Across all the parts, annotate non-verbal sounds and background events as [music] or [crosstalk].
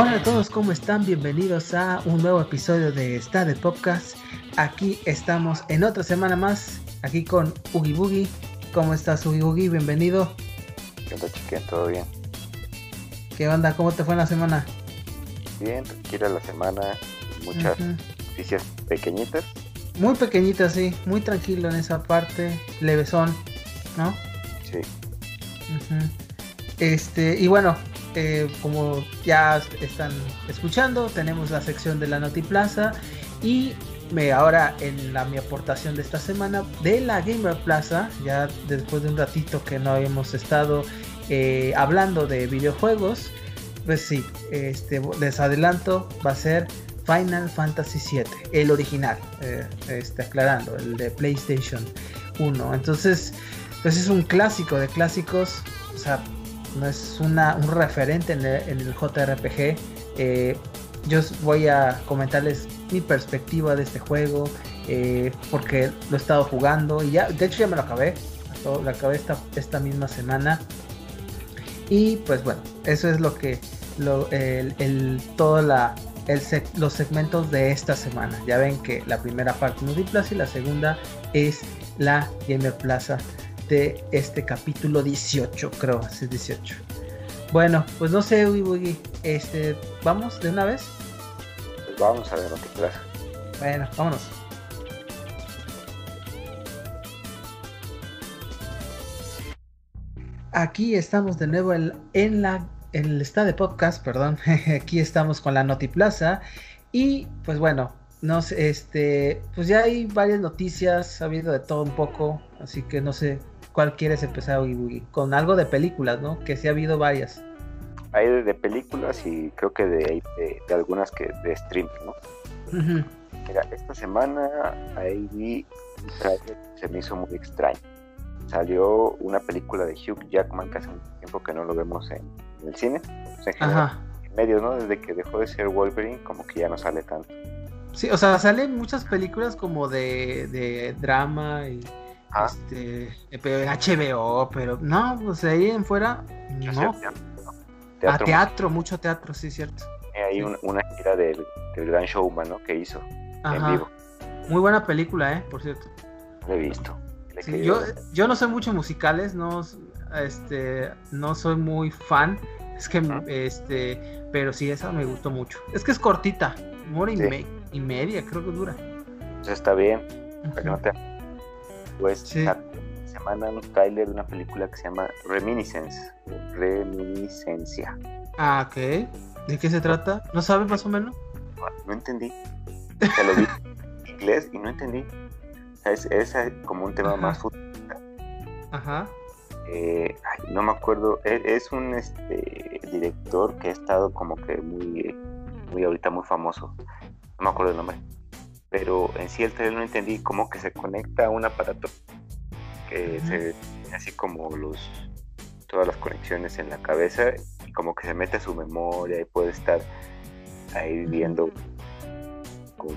Hola a todos, ¿cómo están? Bienvenidos a un nuevo episodio de Está de Podcast. Aquí estamos en otra semana más, aquí con Ugi Boogie. ¿Cómo estás, Ugi Boogie? Bienvenido. ¿Qué onda, chiquen? ¿Todo bien? ¿Qué onda? ¿Cómo te fue en la semana? Bien, tranquila la semana, muchas noticias pequeñitas. Muy pequeñitas, sí, muy tranquilo en esa parte, levesón, ¿no? Sí. Este, y bueno, eh, como ya están escuchando, tenemos la sección de la Notiplaza y me, ahora en la mi aportación de esta semana de la Gamer Plaza, ya después de un ratito que no habíamos estado eh, hablando de videojuegos, pues sí, este, les adelanto, va a ser Final Fantasy VII, el original, eh, este, aclarando, el de PlayStation 1. Entonces, pues es un clásico de clásicos, o sea, no es una, un referente en el, JRPG. Eh, yo voy a comentarles mi perspectiva de este juego, eh, porque lo he estado jugando y ya, de hecho ya me lo acabé, lo acabé esta, esta misma semana. Y pues bueno, eso es lo que, lo, el, el, la, el los segmentos de esta semana. Ya ven que la primera parte es y la segunda es la Gamer Plaza de este capítulo 18, creo, es 18. Bueno, pues no sé, Uy, este, ¿vamos de una vez? Pues vamos a ver lo que. Bueno, vámonos. Aquí estamos de nuevo en, en la en el estado de podcast, perdón. [laughs] Aquí estamos con la Notiplaza y pues bueno, nos este, pues ya hay varias noticias, ha habido de todo un poco, así que no sé cuál quieres empezar, Con algo de películas, ¿no? Que sí ha habido varias. Hay de, películas y creo que de, de, algunas que de stream, ¿no? Mira, esta semana ahí vi un trailer que se me hizo muy extraño. Salió una película de Hugh Jackman que hace un tiempo que no lo vemos en, el cine. Pues en, en medios, ¿no? Desde que dejó de ser Wolverine, como que ya no sale tanto. Sí, o sea, salen muchas películas como de, de drama y Ah. Este, HBO, pero no, pues ahí en fuera, no. A teatro, mucho teatro, sí, cierto. Hay una gira del, Gran Showman, ¿no? Que hizo en vivo. Muy buena película, ¿eh? Por cierto. Lo he visto. yo, yo no soy mucho musicales, no, este, no soy muy fan. Es que, este, pero sí, esa me gustó mucho. Es que es cortita, una hora y, media, creo que dura. Pues está bien, para que no te pues semana un trailer de una película que se llama Reminiscence, Reminiscencia. Ah, ok. ¿De qué se trata? ¿No sabes más o menos? No, entendí. O lo vi [laughs] en inglés y no entendí. es, como un tema más futurista. Ajá. Eh, no me acuerdo. E, es, un este, director que ha estado como que muy, muy ahorita muy famoso. No me acuerdo el nombre pero en sí el trailer no entendí cómo que se conecta a un aparato que se así como los todas las conexiones en la cabeza y como que se mete a su memoria y puede estar ahí viendo como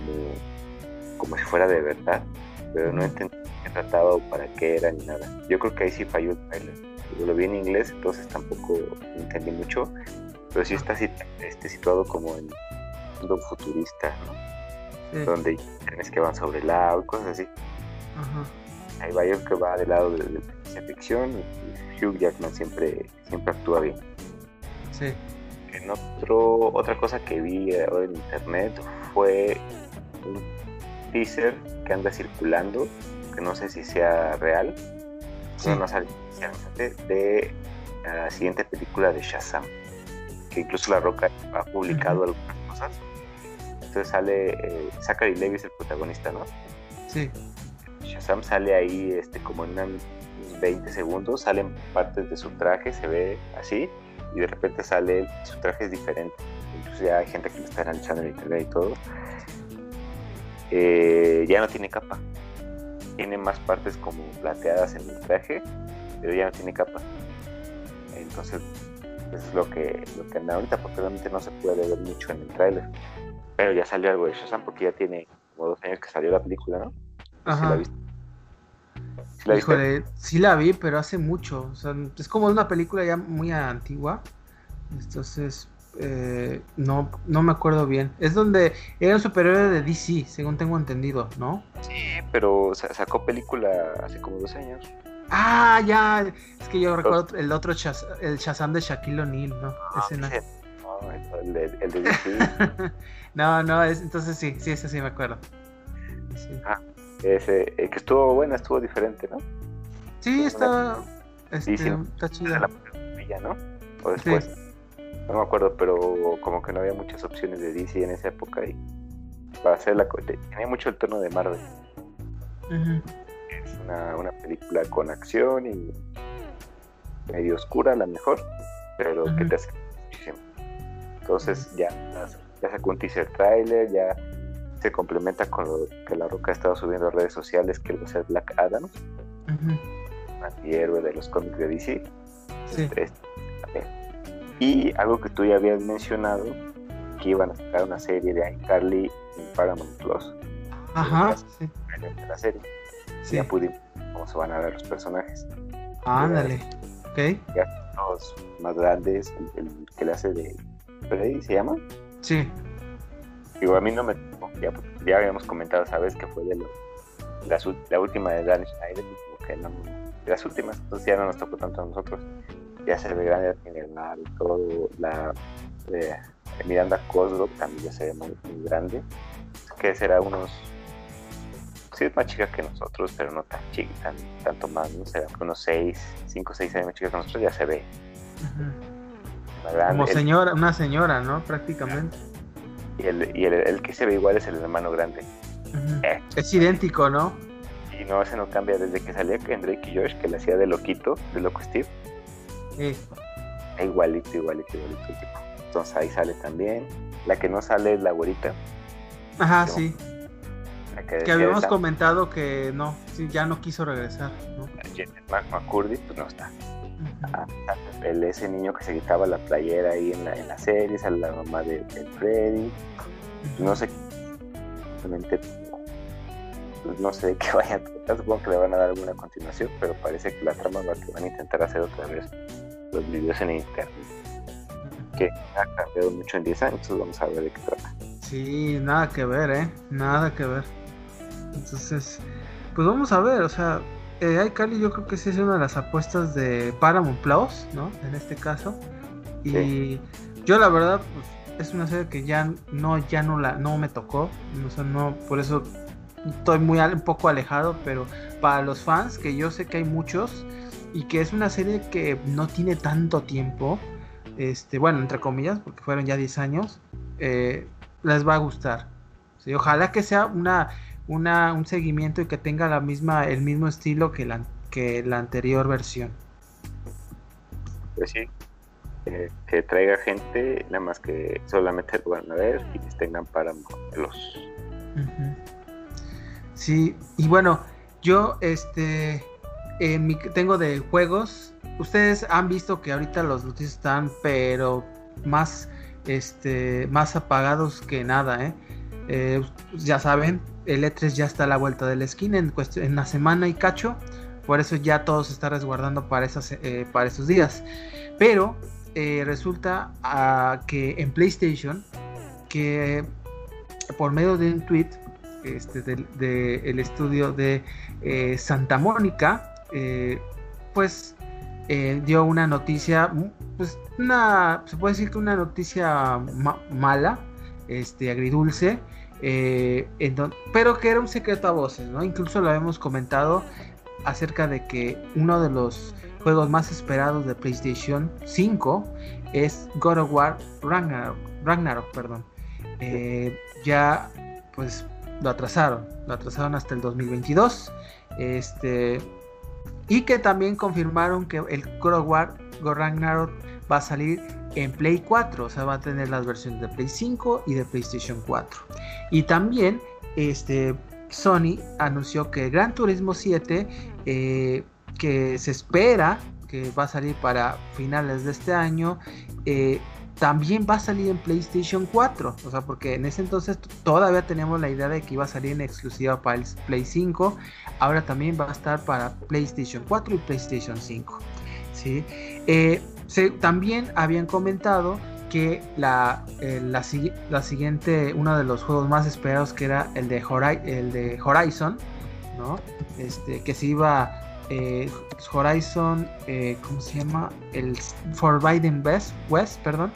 como si fuera de verdad pero no entendí qué trataba o para qué era ni nada. Yo creo que ahí sí falló el trailer. Yo lo vi en inglés entonces tampoco entendí mucho pero sí está este, situado como en un mundo futurista ¿no? Donde tienes que van sobre el agua y cosas así. Hay varios que va del lado de, la ciencia ficción y Hugh Jackman siempre, siempre actúa bien. Sí. En otro, otra cosa que vi en internet fue un teaser que anda circulando, que no sé si sea real, pero no sale de la siguiente película de Shazam, que incluso La Roca ha publicado algunas cosas entonces sale eh, Zachary Levi es el protagonista, ¿no? Sí. Shazam sale ahí este, como en unos 20 segundos, salen partes de su traje, se ve así, y de repente sale su traje es diferente. Incluso ya hay gente que lo está analizando en internet y todo. Eh, ya no tiene capa. Tiene más partes como plateadas en el traje, pero ya no tiene capa. Entonces, eso es lo que, lo que anda ahorita, porque realmente no se puede ver mucho en el tráiler. Pero ya salió algo de Shazam porque ya tiene como dos años que salió la película, ¿no? Ajá. la viste? ¿Sí la, Híjole, sí la vi, pero hace mucho. O sea, es como una película ya muy antigua. Entonces, Eh, no, no me acuerdo bien. Es donde era un superhéroe de DC, según tengo entendido, ¿no? Sí, pero sacó película hace como dos años. Ah, ya. Es que yo recuerdo el otro el Shazam de Shaquille O'Neal, ¿no? Ah, ese no. el de DC. [laughs] no, no, es, entonces sí, sí, ese sí me acuerdo. Ah, ese, que estuvo buena, estuvo diferente, ¿no? Sí, está, este, está chida. La ¿no? O después. No me acuerdo, pero como que no había muchas opciones de DC en esa época y para hacer la tenía mucho el tono de Marvel. Es una, una, película con acción y medio oscura a la mejor, pero que te hace muchísimo. Entonces ya, ya sacó un teaser trailer, ya se complementa con lo que la Roca ha estado subiendo a redes sociales, que va a ser Black Adam, uh antihéroe de los cómics de DC. Sí. Este, y algo que tú ya habías mencionado, que iban a sacar una serie de iCarly en Paramount Plus. Ajá, sí. la serie. Sí. Ya pudimos cómo se van a ver los personajes. Ándale, ok. Ya los más grandes, el, que le hace de Freddy, ¿se llama? Sí. Digo, a mí no me ya, ya habíamos comentado, ¿sabes? Que fue de lo, la, la última de Dan Schneider, como que no, de las últimas, entonces ya no nos tocó tanto a nosotros ya se ve grande en el mar y todo. La eh, Miranda Cosgrove también ya se ve muy, grande. Que será unos. Sí, es más chica que nosotros, pero no tan chica, tanto más, ¿no? Será unos 6, 5 6 años más chica que nosotros, ya se ve. Como señora, una señora, ¿no? Prácticamente. Y, el, y el, que se ve igual es el hermano grande. Eh. Es idéntico, ¿no? Y no, ese no cambia desde que salía Kendrick y Josh, que le hacía de loquito, de loco Steve. Sí. Igualito, igualito, igualito. Entonces ahí sale también. La que no sale es la güerita. Ajá, sí. Que, habíamos comentado que no, sí, ya no quiso regresar. ¿no? McCurdy, pues no está. Ah, el, ese niño que se quitaba la playera ahí en la, en la serie, sale la mamá de, Freddy. No sé, realmente pues, no sé de qué vayan a tratar, supongo que le van a dar alguna continuación, pero parece que la trama va que van a intentar hacer otra vez los videos en internet. Que ha cambiado mucho en 10 años, vamos a ver de qué trata. Sí, nada que ver, ¿eh? Nada que ver. Entonces, pues vamos a ver, o sea, eh, iCarly yo creo que sí es una de las apuestas de Paramount Plus, ¿no? En este caso. Y yo la verdad, pues es una serie que ya no, ya no la, no me tocó. O sea, no, por eso estoy muy un poco alejado, pero para los fans, que yo sé que hay muchos, y que es una serie que no tiene tanto tiempo, este, bueno, entre comillas, porque fueron ya 10 años, eh, les va a gustar. ojalá que sea una, una, un seguimiento y que tenga la misma, el mismo estilo que la, que la anterior versión. Pues sí, que traiga gente, nada más que solamente lo van a ver y que tengan para los. Sí, y bueno, yo este tengo de juegos. Ustedes han visto que ahorita los noticias están, pero más, este, más apagados que nada, ¿eh? Eh, ya saben, el E3 ya está a la vuelta de la esquina en, en una semana y cacho. Por eso ya todo se está resguardando para, esas, eh, para esos días. Pero resulta ah, que en PlayStation, que por medio de un tweet este, del de, el estudio de Santa Mónica, eh, pues eh, dio una noticia, pues una, se puede decir que una noticia mala, este, agridulce, eh, pero que era un secreto a voces, ¿no? Incluso lo habíamos comentado acerca de que uno de los juegos más esperados de PlayStation 5 es God of War Ragnarok, Ragnarok perdón. ya pues lo atrasaron, lo atrasaron hasta el 2022. Este, y que también confirmaron que el God of War Ragnarok va a salir en Play 4, o sea, va a tener las versiones de Play 5 y de PlayStation 4. Y también este, Sony anunció que Gran Turismo 7, eh, que se espera que va a salir para finales de este año, eh, también va a salir en PlayStation 4. O sea, porque en ese entonces todavía teníamos la idea de que iba a salir en exclusiva para el Play 5. Ahora también va a estar para PlayStation 4 y PlayStation 5. ¿sí? Eh, también habían comentado que la, la, siguiente, uno de los juegos más esperados que era el de, el de Horizon, ¿no? Este, que se iba eh, Horizon, eh, ¿cómo se llama? El Forbidden West, West, perdón,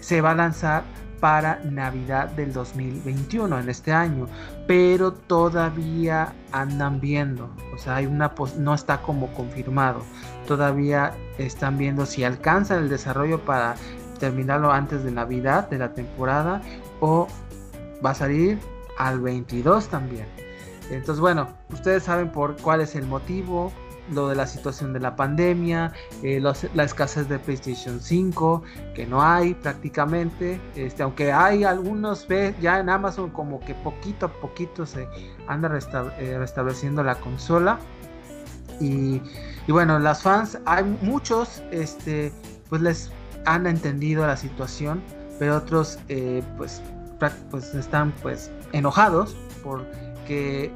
se va a lanzar para Navidad del 2021, en este año, pero todavía andan viendo, o sea, hay una no está como confirmado, todavía están viendo si alcanzan el desarrollo para terminarlo antes de Navidad de la temporada o va a salir al 22 también. Entonces, bueno, ustedes saben por cuál es el motivo, lo de la situación de la pandemia, eh, la escasez de PlayStation 5, que no hay prácticamente, este, aunque hay algunos, ya en Amazon como que poquito a poquito se anda eh, restableciendo la consola. Y, bueno, las fans, hay muchos, este, pues les han entendido la situación, pero otros eh, pues, pues están pues enojados porque,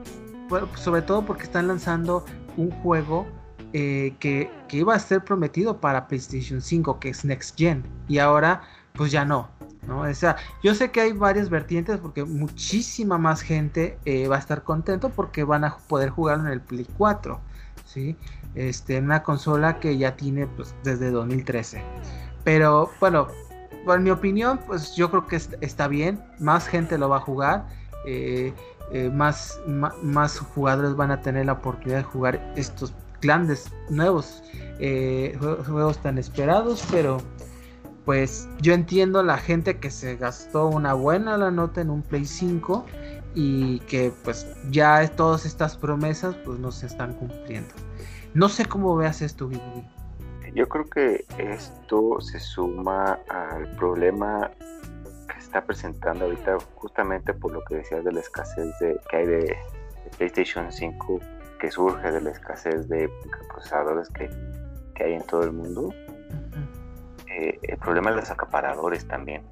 sobre todo porque están lanzando un juego eh, que, iba a ser prometido para PlayStation 5, que es Next Gen, y ahora pues ya no. ¿no? O sea, yo sé que hay varias vertientes porque muchísima más gente eh, va a estar contento porque van a poder jugar en el Play 4, ¿sí? Este, una consola que ya tiene pues, desde 2013. Pero bueno, en mi opinión, pues yo creo que está bien, más gente lo va a jugar. Eh, eh, más, más, jugadores van a tener la oportunidad de jugar estos grandes nuevos eh, juegos tan esperados, pero pues yo entiendo la gente que se gastó una buena la nota en un Play 5 y que pues ya todas estas promesas pues no se están cumpliendo. No sé cómo veas esto, Yo creo que esto se suma al problema está presentando ahorita justamente por lo que decías de la escasez de, que hay de, PlayStation 5 que surge de la escasez de procesadores que, hay en todo el mundo. Eh, el problema de los acaparadores también,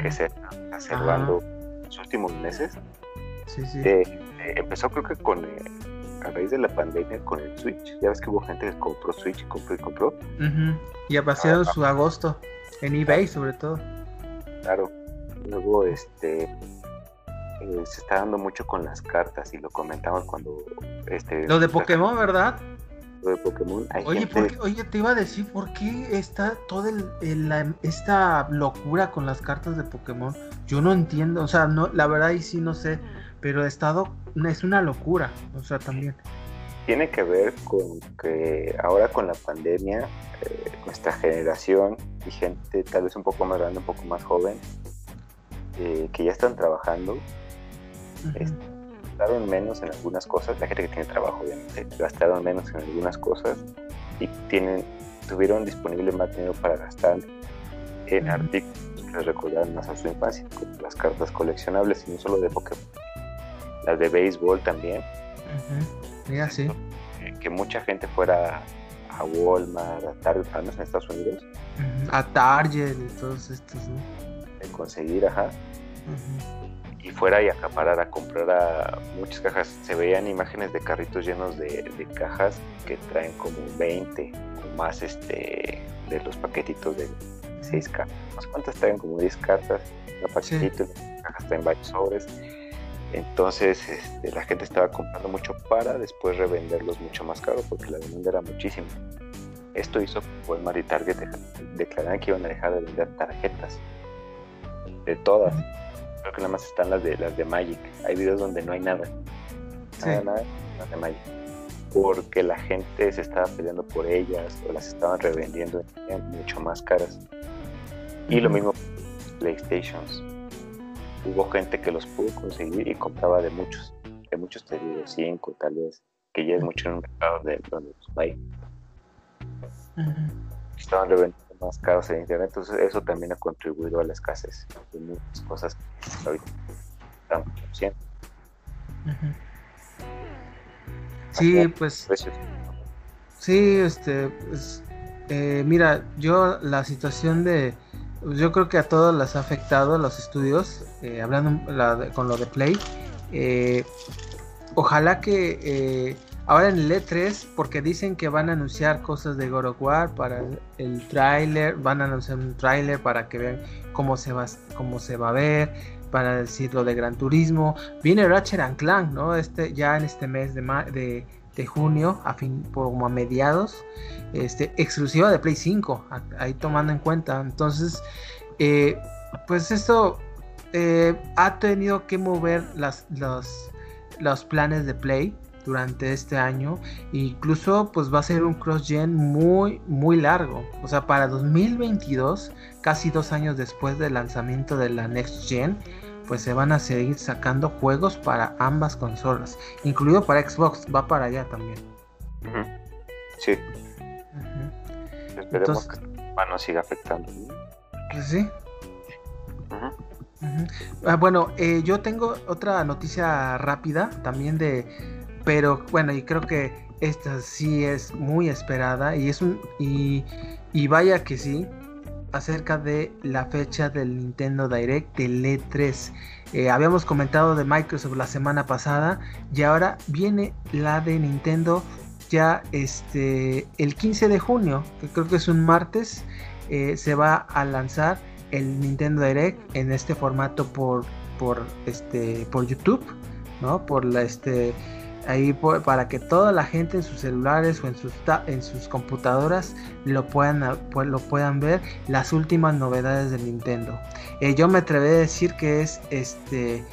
que se están exacerbando en los últimos meses. empezó creo que con eh, a raíz de la pandemia con el Switch. Ya ves que hubo gente que compró Switch y compró y compró. Y ha pasado ah, su agosto en eBay sobre todo. Claro, Luego, este, eh, se está dando mucho con las cartas y lo comentamos cuando... Este, lo de Pokémon, ¿verdad? Lo de Pokémon. oye, oye, te iba a decir, ¿por qué está toda esta locura con las cartas de Pokémon? Yo no entiendo, o sea, no, la verdad y sí no sé, pero he estado, es una locura, o sea, también. Tiene que ver con que ahora con la pandemia, eh, nuestra generación y gente tal vez un poco más grande, un poco más joven, eh, que ya están trabajando, gastaron menos en algunas cosas, la gente que tiene trabajo obviamente, gastaron menos en algunas cosas y tienen, tuvieron disponible más dinero para gastar en artículos que les recordaron más a su infancia, como las cartas coleccionables y no solo de Pokémon, las de béisbol también. sí. Que, mucha gente fuera a Walmart, a Target, en Estados Unidos. A Target y todos estos, ¿no? Conseguir, ajá. Y fuera y acaparar a comprar a muchas cajas. Se veían imágenes de carritos llenos de, cajas que traen como 20 o más este de los paquetitos de 6 cartas. cuántas traen? Como 10 cartas, un paquetito, las cajas traen varios sobres. Entonces este, la gente estaba comprando mucho para después revenderlos mucho más caro porque la demanda era muchísima. Esto hizo que Walmart y Target declararan que iban a dejar de vender tarjetas de todas. Creo que nada más están las de las de Magic. Hay videos donde no hay nada. Nada, nada, las de Magic. Porque la gente se estaba peleando por ellas o las estaban revendiendo mucho más caras. Y lo mismo PlayStations. Hubo gente que los pudo conseguir y compraba de muchos. De muchos te digo, cinco tal vez. Que ya es mucho en un mercado de donde los hay. Estaban revendiendo más caros en internet, entonces eso también ha contribuido a la escasez de muchas cosas que ahorita estamos haciendo. Sí, pues. Sí, este, pues, eh, mira, yo la situación de, yo creo que a todos las ha afectado los estudios, eh, hablando con lo de Play. Eh, ojalá que ahora en el E3, porque dicen que van a anunciar cosas de God para el, tráiler, van a anunciar un tráiler para que vean cómo se va, cómo se va a ver, para decir lo de Gran Turismo. Viene Ratchet and Clank, ¿no? Este, ya en este mes de, de, de junio, a fin, como a mediados, este, exclusiva de Play 5, ahí tomando en cuenta. Entonces, eh, pues esto eh, ha tenido que mover las, los, los planes de Play durante este año. Incluso pues va a ser un cross-gen muy, muy largo. O sea, para 2022, casi dos años después del lanzamiento de la Next Gen, pues se van a seguir sacando juegos para ambas consolas. Incluido para Xbox, va para allá también. Sí. Esperemos que no siga afectando. Pues sí. Ah, bueno, eh, yo tengo otra noticia rápida también de, pero bueno, y creo que esta sí es muy esperada y es un y, y vaya que sí acerca de la fecha del Nintendo Direct del E3. Eh, habíamos comentado de Microsoft la semana pasada y ahora viene la de Nintendo ya este el 15 de junio, que creo que es un martes, eh, se va a lanzar el Nintendo Direct en este formato por por este por YouTube, ¿no? Por la este ahí para que toda la gente en sus celulares o en sus en sus computadoras lo puedan lo puedan ver las últimas novedades de Nintendo. Eh, yo me atreví a decir que es este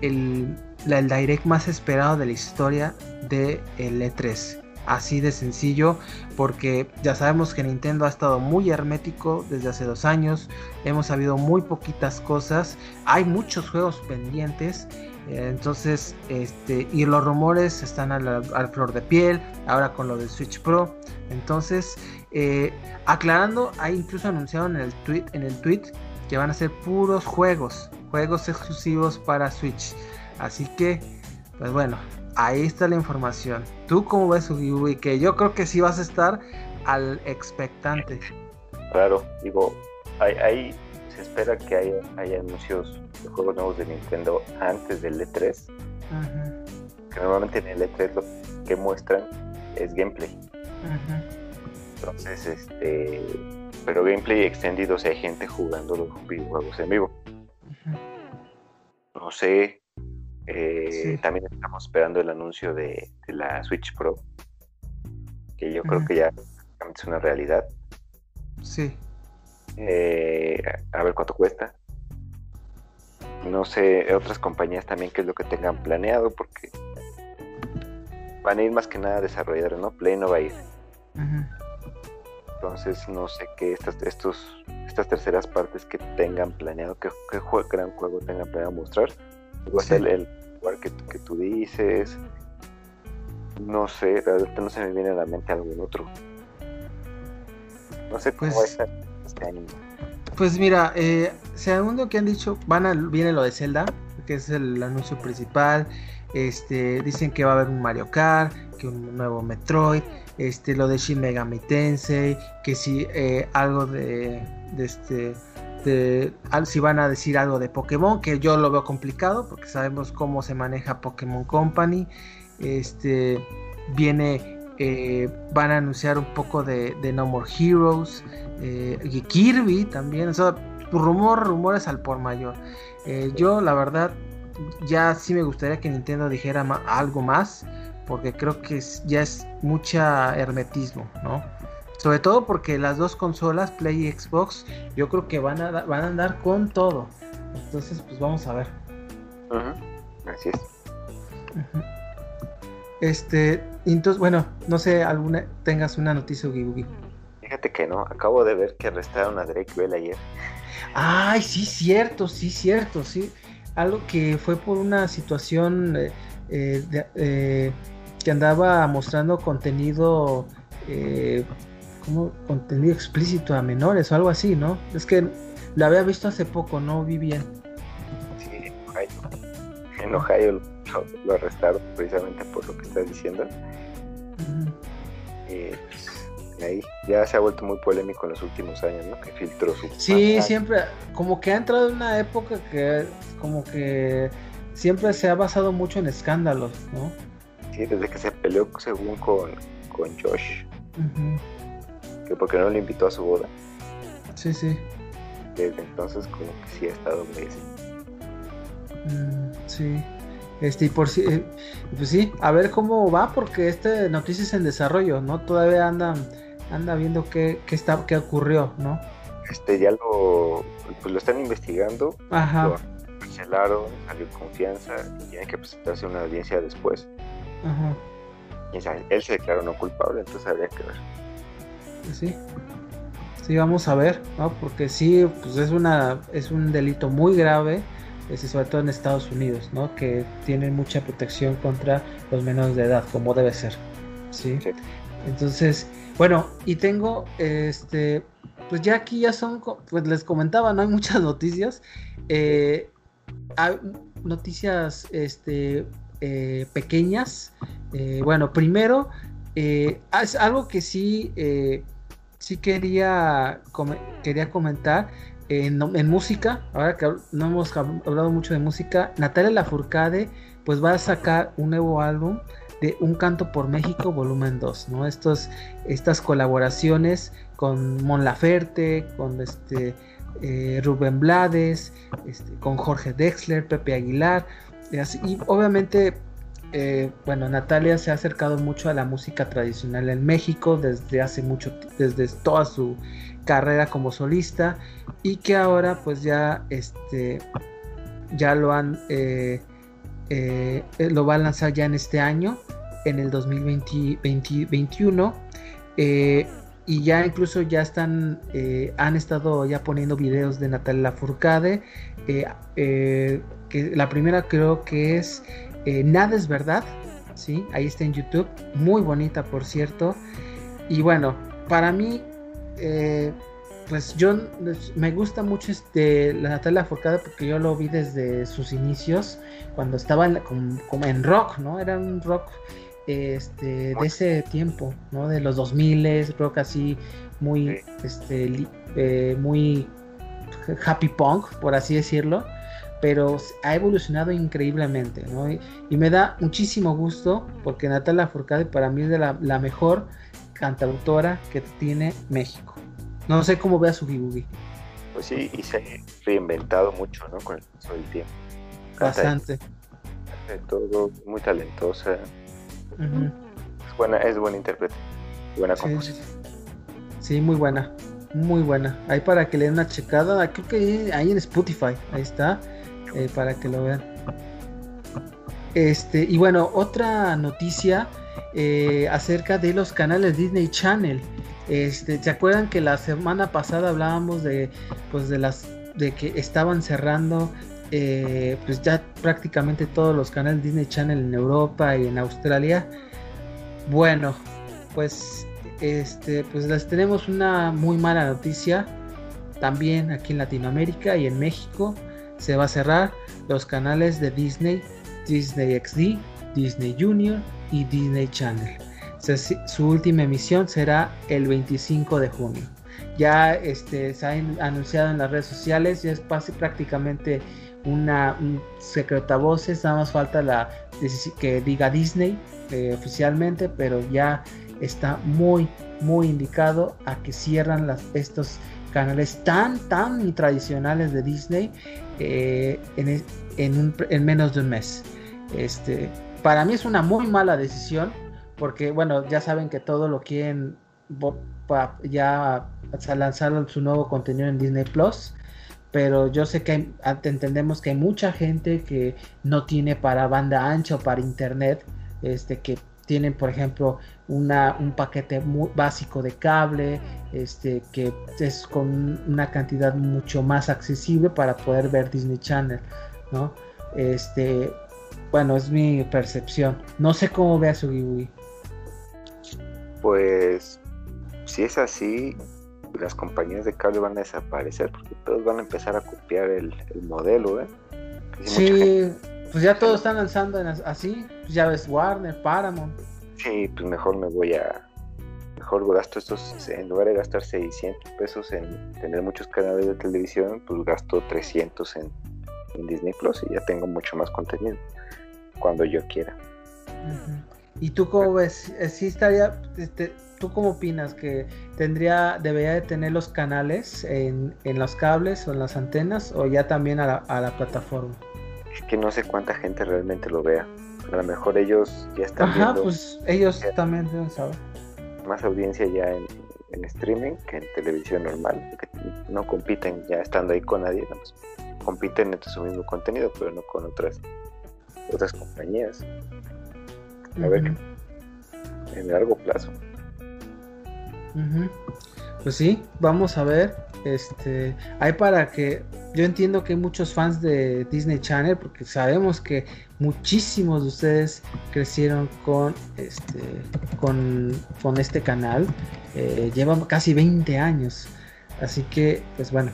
el, el direct más esperado de la historia de el E3 así de sencillo porque ya sabemos que Nintendo ha estado muy hermético desde hace dos años hemos sabido muy poquitas cosas hay muchos juegos pendientes eh, entonces este y los rumores están al, flor de piel ahora con lo del Switch Pro entonces eh, aclarando hay incluso anunciado en el tweet en el tweet que van a ser puros juegos juegos exclusivos para Switch así que pues bueno ahí está la información. ¿Tú cómo ves Ubi? Que yo creo que sí vas a estar al expectante. Claro, digo, ahí, se espera que haya, anuncios de juegos nuevos de Nintendo antes del E3. Que normalmente en el E3 lo que muestran es gameplay. Entonces, este. Pero gameplay extendido, o sea, hay gente jugando los videojuegos en vivo. No sé eh, también estamos esperando el anuncio de, la Switch Pro, que yo creo que ya es una realidad. Sí. Eh, a ver cuánto cuesta. No sé, otras compañías también qué es lo que tengan planeado, porque van a ir más que nada desarrolladores, ¿no? Play no va a ir. Entonces no sé qué estas, estos, estas terceras partes que tengan planeado, qué, qué gran juego tengan planeado mostrar. Sí. El, el, que, tú dices. No sé, realmente no se me viene a la mente algún otro. No sé cómo pues, este año. Pues mira, eh, según lo que han dicho, van a, viene lo de Zelda, que es el anuncio principal. Este, dicen que va a haber un Mario Kart, que un nuevo Metroid, este, lo de Shin Megami Tensei, que si eh, algo de, de este si van a decir algo de Pokémon, que yo lo veo complicado porque sabemos cómo se maneja Pokémon Company. Este viene, eh, van a anunciar un poco de, No More Heroes, eh, y Kirby también. O sea, rumor, rumores al por mayor. Eh, yo, la verdad, ya sí me gustaría que Nintendo dijera algo más, porque creo que ya es mucha hermetismo, ¿no? Sobre todo porque las dos consolas, Play y Xbox, yo creo que van a, van a andar con todo. Entonces, pues vamos a ver. Así es. Este, entonces, bueno, no sé, alguna tengas una noticia, Ugi Fíjate que no, acabo de ver que arrestaron a Drake Bell ayer. Ay, sí, cierto, sí, cierto, sí. Algo que fue por una situación eh, eh, eh, que andaba mostrando contenido como contenido explícito a menores o algo así, ¿no? Es que la había visto hace poco, no vi bien. Sí, en Ohio, lo, arrestaron precisamente por lo que estás diciendo. y pues, ahí ya se ha vuelto muy polémico en los últimos años, ¿no? Que filtró su. Sí, siempre, como que ha entrado en una época que, como que siempre se ha basado mucho en escándalos, ¿no? Sí, desde que se peleó según con, con Josh. Que porque no le invitó a su boda. Sí, sí. Desde entonces como que sí ha estado muy mm, sí. Este, y por si, eh, pues sí, a ver cómo va, porque este noticia es en desarrollo, ¿no? Todavía anda, anda viendo qué, qué está, qué ocurrió, ¿no? Este, ya lo, pues lo están investigando. Ajá. Lo cancelaron, salió confianza y tiene que presentarse una audiencia después. Ajá. Y él se declaró no culpable, entonces habría que ver. Sí. Sí, vamos a ver, ¿no? Porque sí, pues es una, es un delito muy grave sobre todo en Estados Unidos, ¿no? Que tienen mucha protección contra los menores de edad, como debe ser, ¿sí? Entonces, bueno, y tengo, este, pues ya aquí ya son, pues les comentaba, no hay muchas [laughs] noticias, eh, hay noticias, este, eh, pequeñas. Eh, bueno, primero, es algo que sí, sí quería, quería comentar en, música, ahora que no hemos hablado mucho de música, Natalia Lafourcade pues va a sacar un nuevo álbum de Un Canto por México volumen 2, ¿no? Estos, estas colaboraciones con Mon Laferte, con este, eh, Rubén Blades, este, con Jorge Dexler, Pepe Aguilar, y obviamente eh, bueno, Natalia se ha acercado mucho a la música tradicional en México desde hace mucho, desde toda su carrera como solista y que ahora pues ya este ya lo han eh, eh, lo va a lanzar ya en este año en el 2021 eh, y ya incluso ya están han estado ya poniendo videos de Natalia Furcade que la primera creo que es nada es verdad sí ahí está en YouTube muy bonita por cierto y bueno para mí eh, pues yo me gusta mucho este la Natalia Forcada porque yo lo vi desde sus inicios cuando estaba en, como, en rock, ¿no? Era un rock este de ese tiempo, ¿no? De los 2000 rock así muy este eh, muy happy punk, por así decirlo, pero ha evolucionado increíblemente, ¿no? Y, me da muchísimo gusto porque Natalia Forcade para mí es de la, la mejor cantautora que tiene México. No sé cómo ve a su Boogie. Pues sí, y se ha reinventado mucho, ¿no? Con el paso del tiempo. Bastante. De todo, muy talentosa. Es buena, es buena intérprete. Buena composición. Sí, muy buena. Muy buena. Ahí para que le den una checada. Creo que ahí en Spotify. Ahí está. Eh, para que lo vean. Este, y bueno, otra noticia eh, acerca de los canales Disney Channel. Este, ¿Se acuerdan que la semana pasada hablábamos de, pues de las, de que estaban cerrando, eh, pues ya prácticamente todos los canales Disney Channel en Europa y en Australia? Bueno, pues, este, pues les tenemos una muy mala noticia. También aquí en Latinoamérica y en México se va a cerrar los canales de Disney, Disney XD, Disney Junior y Disney Channel. Su última emisión será el 25 de junio. Ya este, se ha anunciado en las redes sociales, ya es prácticamente una un secreta voces, nada más falta la que diga Disney eh, oficialmente, pero ya está muy, muy indicado a que cierran las, estos canales tan, tan tradicionales de Disney eh, en, en, en, menos de un mes. Este, para mí es una muy mala decisión porque bueno, ya saben que todo lo quieren ya lanzar su nuevo contenido en Disney Plus, pero yo sé que entendemos que hay mucha gente que no tiene para banda ancha o para internet, este que tienen por ejemplo una, un paquete muy básico de cable, este que es con una cantidad mucho más accesible para poder ver Disney Channel, ¿no? Este, bueno, es mi percepción. No sé cómo su Wii pues si es así, las compañías de cable van a desaparecer porque todos van a empezar a copiar el, modelo, ¿eh? Sí, pues ya todos están lanzando así, pues ya ves Warner, Paramount. Sí, pues mejor me voy a, mejor gasto estos, en lugar de gastar 600 pesos en tener muchos canales de televisión, pues gasto 300 en, Disney Plus y ya tengo mucho más contenido cuando yo quiera. ¿Y tú cómo ves? Eh, ¿Sí estaría, este, tú cómo opinas que tendría, debería de tener los canales en, los cables o en las antenas o ya también a la, plataforma? Que no sé cuánta gente realmente lo vea. A lo mejor ellos ya están Ajá, pues ellos también deben saber. Más audiencia ya en, streaming que en televisión normal, porque no compiten ya estando ahí con nadie, compiten entre su mismo contenido, pero no con otras otras compañías. A ver, en largo plazo. Pues sí, vamos a ver. Este, hay para que yo entiendo que hay muchos fans de Disney Channel porque sabemos que muchísimos de ustedes crecieron con este con, con este canal. Eh, llevan casi 20 años. Así que, pues bueno,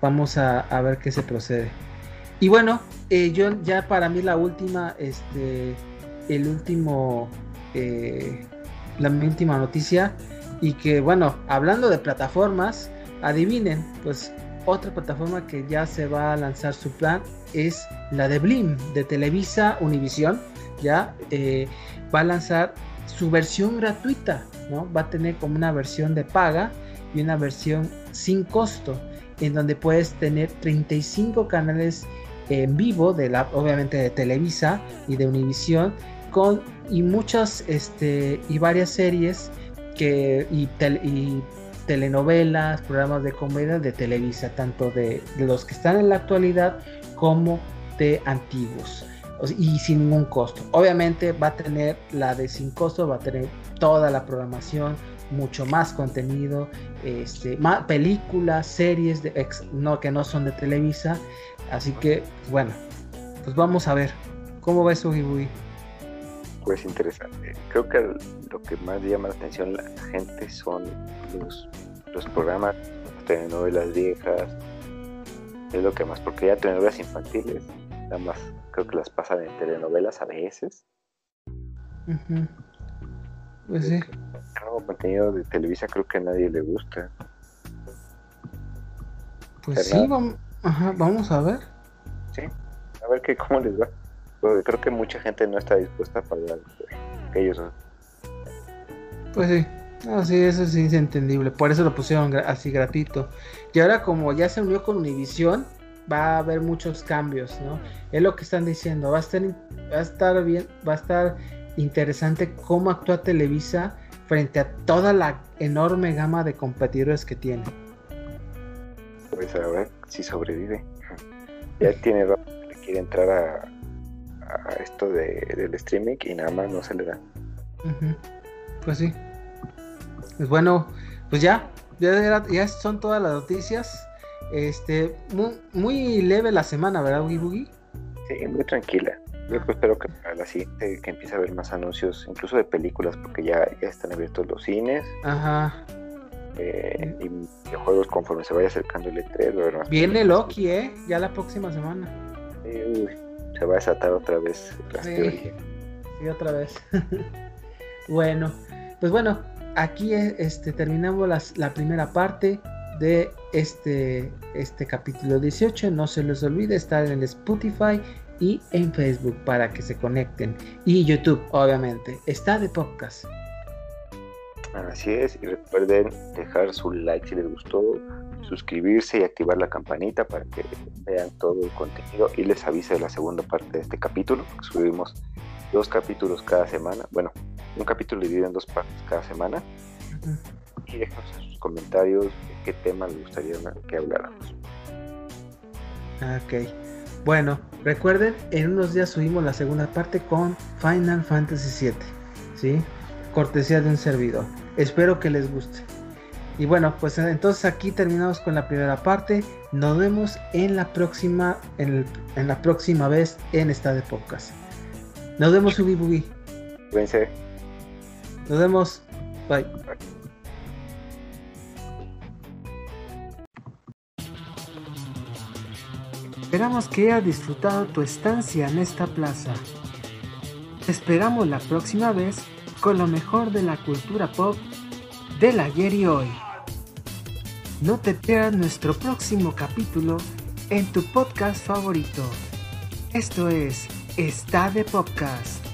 vamos a, a ver qué se procede. Y bueno, eh, yo ya para mí la última, este, el último, eh, la última noticia y que bueno, hablando de plataformas, adivinen, pues otra plataforma que ya se va a lanzar su plan es la de Blim de Televisa Univisión, ya eh, va a lanzar su versión gratuita, ¿no? Va a tener como una versión de paga y una versión sin costo, en donde puedes tener 35 canales en vivo de la obviamente de Televisa y de Univisión con y muchas este y varias series que y, telenovelas, programas de comedia de Televisa, tanto de, los que están en la actualidad como de antiguos y sin ningún costo. Obviamente va a tener la de sin costo, va a tener toda la programación, mucho más contenido, este, más películas, series de no que no son de Televisa Así que, bueno, pues vamos a ver. ¿Cómo va eso, Gibui? Pues interesante. Creo que lo que más llama la atención la gente son los, los programas, telenovelas viejas. Es lo que más, porque ya telenovelas infantiles, nada más creo que las pasan en telenovelas a veces. Pues sí. El nuevo contenido de Televisa creo que a nadie le gusta. Pues sí, vamos, Ajá, vamos a ver. Sí, a ver qué cómo les va. Porque creo que mucha gente no está dispuesta a pagar que ellos son. Pues sí, no, sí, eso es entendible. Por eso lo pusieron así gratuito. Y ahora como ya se unió con Univision, va a haber muchos cambios, ¿no? Es lo que están diciendo. Va a estar, va a estar bien, va a estar interesante cómo actúa Televisa frente a toda la enorme gama de competidores que tiene. Pues a ver si sobrevive. Ya tiene que quiere entrar a, esto de, del streaming y nada más no se le da. Pues sí. Pues bueno, pues ya, ya, ya son todas las noticias. Este, muy, leve la semana, ¿verdad, Boogie Boogie? Sí, muy tranquila. Yo espero que para la siguiente que empiece a haber más anuncios, incluso de películas, porque ya, ya están abiertos los cines. Ajá. Eh, y juegos conforme se vaya acercando el E3. Viene Loki, ¿eh? Ya la próxima semana. Se va a desatar otra vez la sí, Sí, otra vez. [laughs] bueno, pues bueno, aquí este, terminamos las, la primera parte de este, este capítulo 18. No se les olvide estar en el Spotify y en Facebook para que se conecten. Y YouTube, obviamente. Está de podcast. Así es, y recuerden dejar su like si les gustó, suscribirse y activar la campanita para que vean todo el contenido y les avise de la segunda parte de este capítulo, subimos dos capítulos cada semana, bueno, un capítulo dividido en dos partes cada semana. Y déjenos en sus comentarios de qué tema les gustaría que habláramos. Ok. Bueno, recuerden, en unos días subimos la segunda parte con Final Fantasy VII. ¿Sí? cortesía de un servidor. Espero que les guste. Y bueno, pues entonces aquí terminamos con la primera parte. Nos vemos en la próxima, en, la próxima vez en esta de podcast. Nos vemos, Ubi Bubi. Nos vemos. Bye. Esperamos que hayas disfrutado tu estancia en esta plaza. Te esperamos la próxima vez con lo mejor de la cultura pop del ayer y hoy. No te pierdas nuestro próximo capítulo en tu podcast favorito. Esto es Está de Podcast.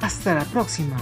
Hasta la próxima.